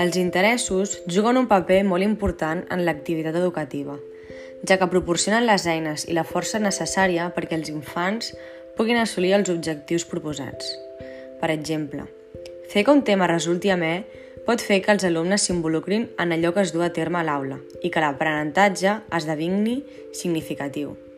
Els interessos juguen un paper molt important en l'activitat educativa, ja que proporcionen les eines i la força necessària perquè els infants puguin assolir els objectius proposats. Per exemple, fer que un tema resulti amè pot fer que els alumnes s'involucrin en allò que es du a terme a l'aula i que l'aprenentatge esdevingui significatiu.